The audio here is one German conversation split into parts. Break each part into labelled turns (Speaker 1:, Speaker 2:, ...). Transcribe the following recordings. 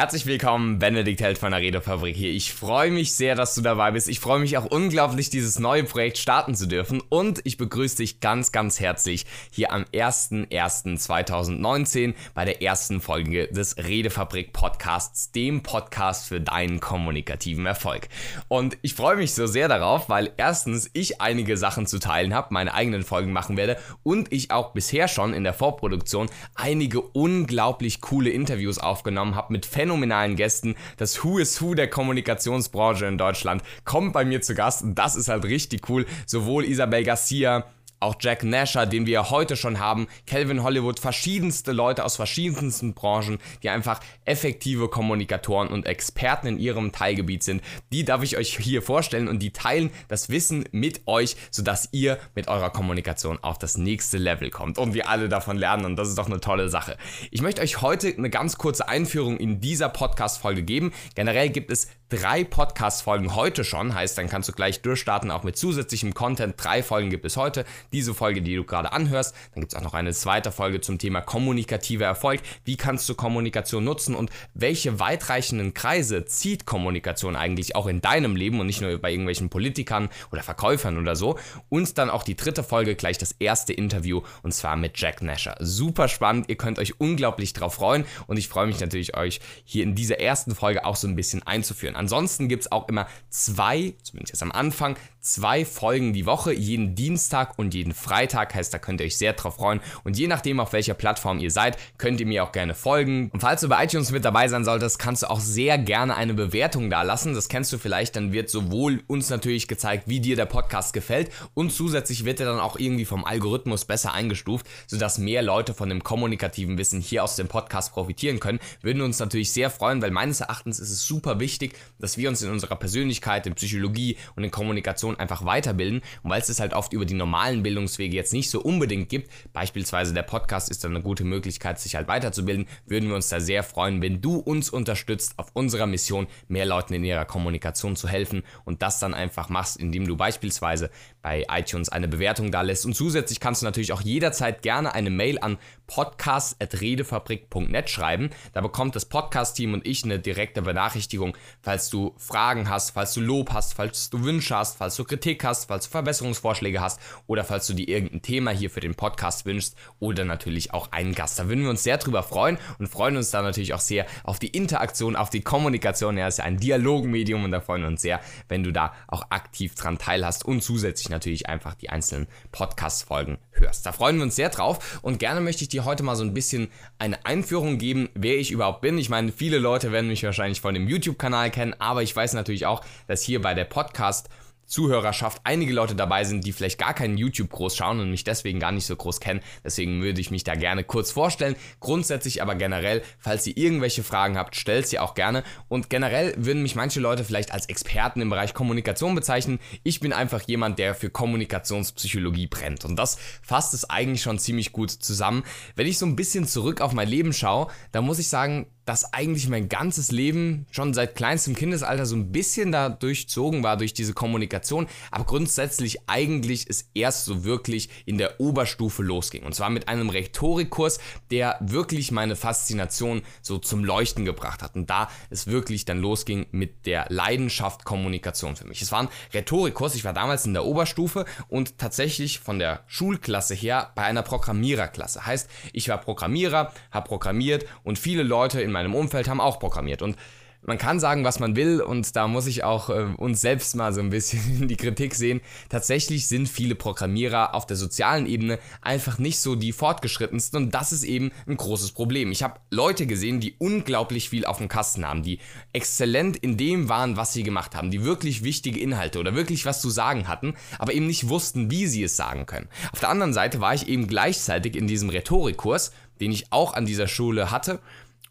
Speaker 1: Herzlich willkommen, Benedikt Held von der Redefabrik hier. Ich freue mich sehr, dass du dabei bist. Ich freue mich auch unglaublich, dieses neue Projekt starten zu dürfen. Und ich begrüße dich ganz, ganz herzlich hier am 01.01.2019 bei der ersten Folge des Redefabrik Podcasts, dem Podcast für deinen kommunikativen Erfolg. Und ich freue mich so sehr darauf, weil erstens ich einige Sachen zu teilen habe, meine eigenen Folgen machen werde und ich auch bisher schon in der Vorproduktion einige unglaublich coole Interviews aufgenommen habe mit phänomenalen Gästen. Das Who is Who der Kommunikationsbranche in Deutschland kommt bei mir zu Gast und das ist halt richtig cool. Sowohl Isabel Garcia, auch Jack Nasher, den wir heute schon haben, Calvin Hollywood, verschiedenste Leute aus verschiedensten Branchen, die einfach effektive Kommunikatoren und Experten in ihrem Teilgebiet sind. Die darf ich euch hier vorstellen und die teilen das Wissen mit euch, sodass ihr mit eurer Kommunikation auf das nächste Level kommt und wir alle davon lernen und das ist doch eine tolle Sache. Ich möchte euch heute eine ganz kurze Einführung in dieser Podcast-Folge geben. Generell gibt es drei Podcast-Folgen heute schon, heißt, dann kannst du gleich durchstarten, auch mit zusätzlichem Content. Drei Folgen gibt es heute diese Folge, die du gerade anhörst. Dann gibt es auch noch eine zweite Folge zum Thema kommunikativer Erfolg. Wie kannst du Kommunikation nutzen und welche weitreichenden Kreise zieht Kommunikation eigentlich auch in deinem Leben und nicht nur bei irgendwelchen Politikern oder Verkäufern oder so. Und dann auch die dritte Folge, gleich das erste Interview und zwar mit Jack Nasher. Super spannend, ihr könnt euch unglaublich drauf freuen und ich freue mich natürlich, euch hier in dieser ersten Folge auch so ein bisschen einzuführen. Ansonsten gibt es auch immer zwei, zumindest am Anfang, zwei Folgen die Woche, jeden Dienstag und jeden Freitag. Heißt, da könnt ihr euch sehr drauf freuen. Und je nachdem, auf welcher Plattform ihr seid, könnt ihr mir auch gerne folgen. Und falls du bei iTunes mit dabei sein solltest, kannst du auch sehr gerne eine Bewertung da lassen. Das kennst du vielleicht. Dann wird sowohl uns natürlich gezeigt, wie dir der Podcast gefällt und zusätzlich wird er dann auch irgendwie vom Algorithmus besser eingestuft, sodass mehr Leute von dem kommunikativen Wissen hier aus dem Podcast profitieren können. Würden uns natürlich sehr freuen, weil meines Erachtens ist es super wichtig, dass wir uns in unserer Persönlichkeit, in Psychologie und in Kommunikation einfach weiterbilden. Und weil es es halt oft über die normalen Bildungswege jetzt nicht so unbedingt gibt, beispielsweise der Podcast ist dann eine gute Möglichkeit, sich halt weiterzubilden, würden wir uns da sehr freuen, wenn du uns unterstützt auf unserer Mission, mehr Leuten in ihrer Kommunikation zu helfen und das dann einfach machst, indem du beispielsweise bei iTunes eine Bewertung da lässt. Und zusätzlich kannst du natürlich auch jederzeit gerne eine Mail an podcast.redefabrik.net schreiben. Da bekommt das Podcast-Team und ich eine direkte Benachrichtigung, falls du Fragen hast, falls du Lob hast, falls du Wünsche hast, falls du Kritik hast, falls du Verbesserungsvorschläge hast oder falls du dir irgendein Thema hier für den Podcast wünschst oder natürlich auch einen Gast. Da würden wir uns sehr drüber freuen und freuen uns da natürlich auch sehr auf die Interaktion, auf die Kommunikation. Ja, ist ja ein Dialogmedium und da freuen wir uns sehr, wenn du da auch aktiv dran teilhast und zusätzlich natürlich einfach die einzelnen Podcast-Folgen hörst. Da freuen wir uns sehr drauf und gerne möchte ich dir heute mal so ein bisschen eine Einführung geben, wer ich überhaupt bin. Ich meine, viele Leute werden mich wahrscheinlich von dem YouTube-Kanal kennen, aber ich weiß natürlich auch, dass hier bei der Podcast- Zuhörerschaft einige Leute dabei sind, die vielleicht gar keinen YouTube groß schauen und mich deswegen gar nicht so groß kennen. Deswegen würde ich mich da gerne kurz vorstellen. Grundsätzlich aber generell, falls ihr irgendwelche Fragen habt, stellt sie auch gerne. Und generell würden mich manche Leute vielleicht als Experten im Bereich Kommunikation bezeichnen. Ich bin einfach jemand, der für Kommunikationspsychologie brennt. Und das fasst es eigentlich schon ziemlich gut zusammen. Wenn ich so ein bisschen zurück auf mein Leben schaue, dann muss ich sagen, dass eigentlich mein ganzes Leben schon seit kleinstem Kindesalter so ein bisschen da durchzogen war durch diese Kommunikation, aber grundsätzlich eigentlich es erst so wirklich in der Oberstufe losging. Und zwar mit einem Rhetorikkurs, der wirklich meine Faszination so zum Leuchten gebracht hat. Und da es wirklich dann losging mit der Leidenschaft Kommunikation für mich. Es war ein Rhetorikkurs, ich war damals in der Oberstufe und tatsächlich von der Schulklasse her bei einer Programmiererklasse. Heißt, ich war Programmierer, habe programmiert und viele Leute in meinem meinem Umfeld haben auch programmiert. Und man kann sagen, was man will, und da muss ich auch äh, uns selbst mal so ein bisschen in die Kritik sehen. Tatsächlich sind viele Programmierer auf der sozialen Ebene einfach nicht so die fortgeschrittensten, und das ist eben ein großes Problem. Ich habe Leute gesehen, die unglaublich viel auf dem Kasten haben, die exzellent in dem waren, was sie gemacht haben, die wirklich wichtige Inhalte oder wirklich was zu sagen hatten, aber eben nicht wussten, wie sie es sagen können. Auf der anderen Seite war ich eben gleichzeitig in diesem Rhetorikkurs, den ich auch an dieser Schule hatte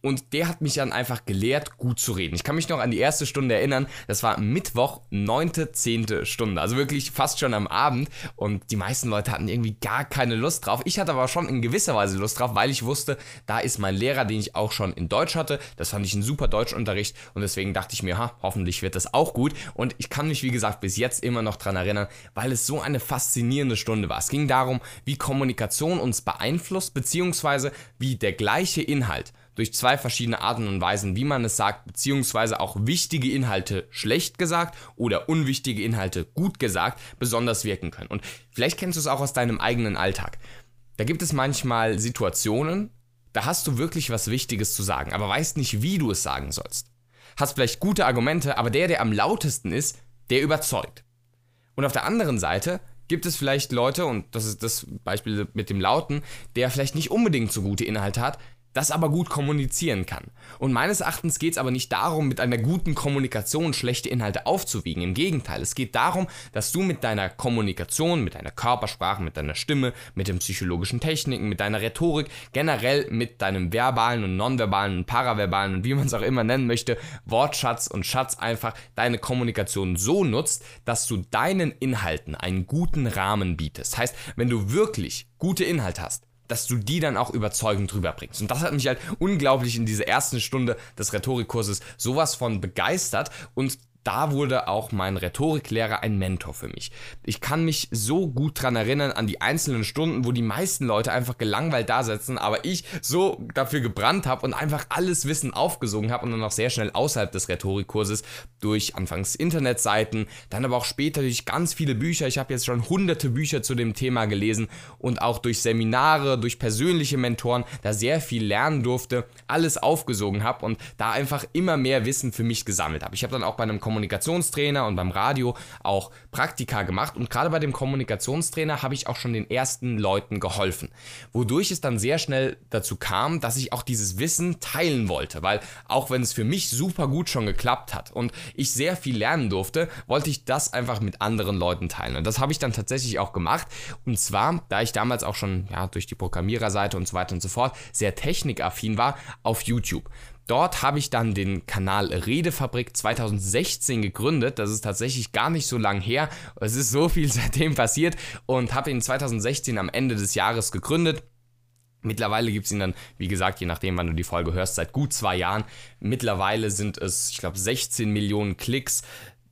Speaker 1: und der hat mich dann einfach gelehrt, gut zu reden. Ich kann mich noch an die erste Stunde erinnern. Das war Mittwoch, neunte, zehnte Stunde. Also wirklich fast schon am Abend. Und die meisten Leute hatten irgendwie gar keine Lust drauf. Ich hatte aber schon in gewisser Weise Lust drauf, weil ich wusste, da ist mein Lehrer, den ich auch schon in Deutsch hatte. Das fand ich ein super Deutschunterricht. Und deswegen dachte ich mir, ha, hoffentlich wird das auch gut. Und ich kann mich, wie gesagt, bis jetzt immer noch dran erinnern, weil es so eine faszinierende Stunde war. Es ging darum, wie Kommunikation uns beeinflusst, beziehungsweise wie der gleiche Inhalt durch zwei verschiedene Arten und Weisen, wie man es sagt, beziehungsweise auch wichtige Inhalte schlecht gesagt oder unwichtige Inhalte gut gesagt, besonders wirken können. Und vielleicht kennst du es auch aus deinem eigenen Alltag. Da gibt es manchmal Situationen, da hast du wirklich was Wichtiges zu sagen, aber weißt nicht, wie du es sagen sollst. Hast vielleicht gute Argumente, aber der, der am lautesten ist, der überzeugt. Und auf der anderen Seite gibt es vielleicht Leute, und das ist das Beispiel mit dem Lauten, der vielleicht nicht unbedingt so gute Inhalte hat, das aber gut kommunizieren kann. Und meines Erachtens geht es aber nicht darum, mit einer guten Kommunikation schlechte Inhalte aufzuwiegen. Im Gegenteil, es geht darum, dass du mit deiner Kommunikation, mit deiner Körpersprache, mit deiner Stimme, mit den psychologischen Techniken, mit deiner Rhetorik, generell mit deinem verbalen und nonverbalen und paraverbalen und wie man es auch immer nennen möchte, Wortschatz und Schatz einfach deine Kommunikation so nutzt, dass du deinen Inhalten einen guten Rahmen bietest. Heißt, wenn du wirklich gute Inhalte hast, dass du die dann auch überzeugend rüberbringst. Und das hat mich halt unglaublich in dieser ersten Stunde des Rhetorikkurses sowas von begeistert und da wurde auch mein Rhetoriklehrer ein Mentor für mich. Ich kann mich so gut dran erinnern an die einzelnen Stunden, wo die meisten Leute einfach gelangweilt da sitzen, aber ich so dafür gebrannt habe und einfach alles Wissen aufgesogen habe und dann auch sehr schnell außerhalb des Rhetorikkurses durch anfangs Internetseiten, dann aber auch später durch ganz viele Bücher. Ich habe jetzt schon hunderte Bücher zu dem Thema gelesen und auch durch Seminare, durch persönliche Mentoren da sehr viel lernen durfte, alles aufgesogen habe und da einfach immer mehr Wissen für mich gesammelt habe. Ich habe dann auch bei einem Kommunikationstrainer und beim Radio auch Praktika gemacht. Und gerade bei dem Kommunikationstrainer habe ich auch schon den ersten Leuten geholfen, wodurch es dann sehr schnell dazu kam, dass ich auch dieses Wissen teilen wollte, weil auch wenn es für mich super gut schon geklappt hat und ich sehr viel lernen durfte, wollte ich das einfach mit anderen Leuten teilen. Und das habe ich dann tatsächlich auch gemacht. Und zwar, da ich damals auch schon ja, durch die Programmiererseite und so weiter und so fort sehr technikaffin war, auf YouTube. Dort habe ich dann den Kanal Redefabrik 2016 gegründet. Das ist tatsächlich gar nicht so lang her. Es ist so viel seitdem passiert und habe ihn 2016 am Ende des Jahres gegründet. Mittlerweile gibt es ihn dann, wie gesagt, je nachdem, wann du die Folge hörst, seit gut zwei Jahren. Mittlerweile sind es, ich glaube, 16 Millionen Klicks,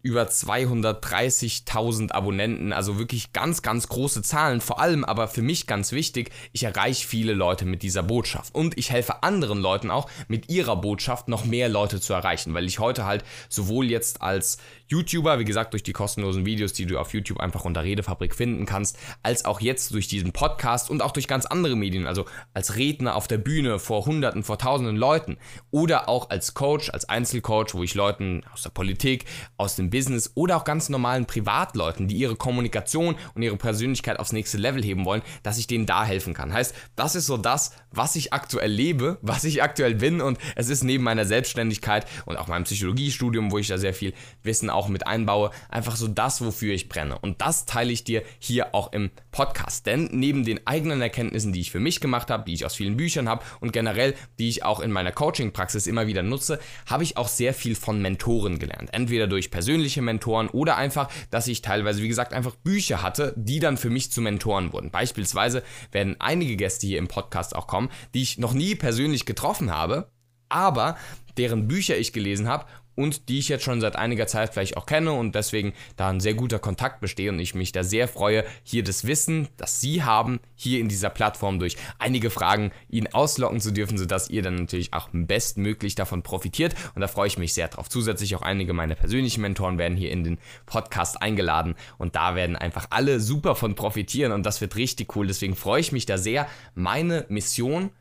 Speaker 1: über 230.000 Abonnenten, also wirklich ganz, ganz große Zahlen. Vor allem aber für mich ganz wichtig, ich erreiche viele Leute mit dieser Botschaft und ich helfe anderen Leuten auch mit ihrer Botschaft noch mehr Leute zu erreichen, weil ich heute halt sowohl jetzt als YouTuber, wie gesagt, durch die kostenlosen Videos, die du auf YouTube einfach unter Redefabrik finden kannst, als auch jetzt durch diesen Podcast und auch durch ganz andere Medien, also als Redner auf der Bühne vor Hunderten, vor Tausenden Leuten oder auch als Coach, als Einzelcoach, wo ich Leuten aus der Politik, aus dem Business oder auch ganz normalen Privatleuten, die ihre Kommunikation und ihre Persönlichkeit aufs nächste Level heben wollen, dass ich denen da helfen kann. Heißt, das ist so das, was ich aktuell lebe, was ich aktuell bin und es ist neben meiner Selbstständigkeit und auch meinem Psychologiestudium, wo ich da sehr viel Wissen auch mit einbaue, einfach so das, wofür ich brenne. Und das teile ich dir hier auch im Podcast. Denn neben den eigenen Erkenntnissen, die ich für mich gemacht habe, die ich aus vielen Büchern habe und generell, die ich auch in meiner Coaching-Praxis immer wieder nutze, habe ich auch sehr viel von Mentoren gelernt. Entweder durch persönliche Mentoren oder einfach, dass ich teilweise, wie gesagt, einfach Bücher hatte, die dann für mich zu Mentoren wurden. Beispielsweise werden einige Gäste hier im Podcast auch kommen, die ich noch nie persönlich getroffen habe, aber deren Bücher ich gelesen habe und die ich jetzt schon seit einiger Zeit vielleicht auch kenne und deswegen da ein sehr guter Kontakt besteht und ich mich da sehr freue, hier das Wissen, das Sie haben, hier in dieser Plattform durch einige Fragen Ihnen auslocken zu dürfen, sodass ihr dann natürlich auch bestmöglich davon profitiert und da freue ich mich sehr drauf. Zusätzlich auch einige meiner persönlichen Mentoren werden hier in den Podcast eingeladen und da werden einfach alle super von profitieren und das wird richtig cool. Deswegen freue ich mich da sehr. Meine Mission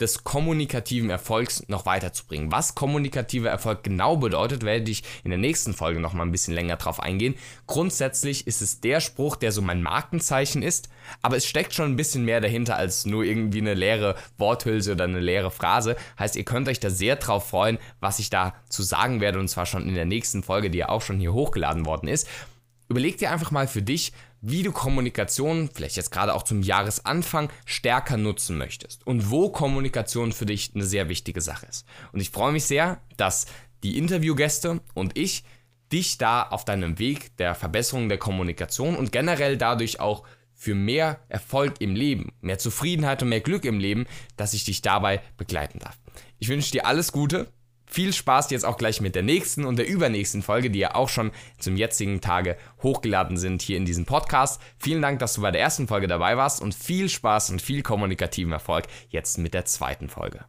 Speaker 1: des kommunikativen Erfolgs noch weiterzubringen. Was kommunikativer Erfolg genau bedeutet, werde ich in der nächsten Folge noch mal ein bisschen länger drauf eingehen. Grundsätzlich ist es der Spruch, der so mein Markenzeichen ist, aber es steckt schon ein bisschen mehr dahinter als nur irgendwie eine leere Worthülse oder eine leere Phrase. Heißt, ihr könnt euch da sehr drauf freuen, was ich da zu sagen werde und zwar schon in der nächsten Folge, die ja auch schon hier hochgeladen worden ist. Überleg dir einfach mal für dich, wie du Kommunikation, vielleicht jetzt gerade auch zum Jahresanfang, stärker nutzen möchtest und wo Kommunikation für dich eine sehr wichtige Sache ist. Und ich freue mich sehr, dass die Interviewgäste und ich dich da auf deinem Weg der Verbesserung der Kommunikation und generell dadurch auch für mehr Erfolg im Leben, mehr Zufriedenheit und mehr Glück im Leben, dass ich dich dabei begleiten darf. Ich wünsche dir alles Gute viel Spaß jetzt auch gleich mit der nächsten und der übernächsten Folge, die ja auch schon zum jetzigen Tage hochgeladen sind hier in diesem Podcast. Vielen Dank, dass du bei der ersten Folge dabei warst und viel Spaß und viel kommunikativen Erfolg jetzt mit der zweiten Folge.